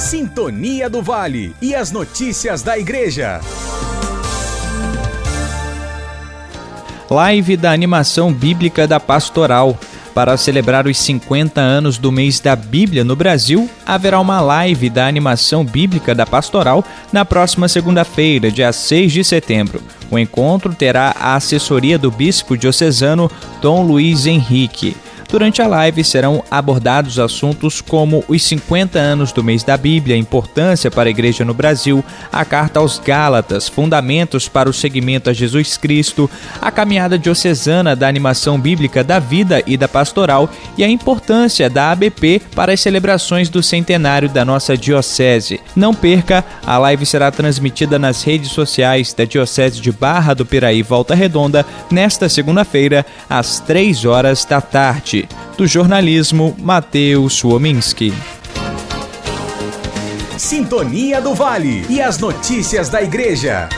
Sintonia do Vale e as notícias da Igreja. Live da animação bíblica da Pastoral. Para celebrar os 50 anos do mês da Bíblia no Brasil, haverá uma live da animação bíblica da Pastoral na próxima segunda-feira, dia 6 de setembro. O encontro terá a assessoria do bispo diocesano Dom Luiz Henrique. Durante a live serão abordados assuntos como os 50 anos do mês da Bíblia, importância para a igreja no Brasil, a carta aos Gálatas, fundamentos para o seguimento a Jesus Cristo, a caminhada diocesana da animação bíblica da vida e da pastoral e a importância da ABP para as celebrações do centenário da nossa diocese. Não perca, a live será transmitida nas redes sociais da Diocese de Barra do Piraí Volta Redonda nesta segunda-feira às 3 horas da tarde do jornalismo Matheus Suominski. Sintonia do Vale e as notícias da Igreja.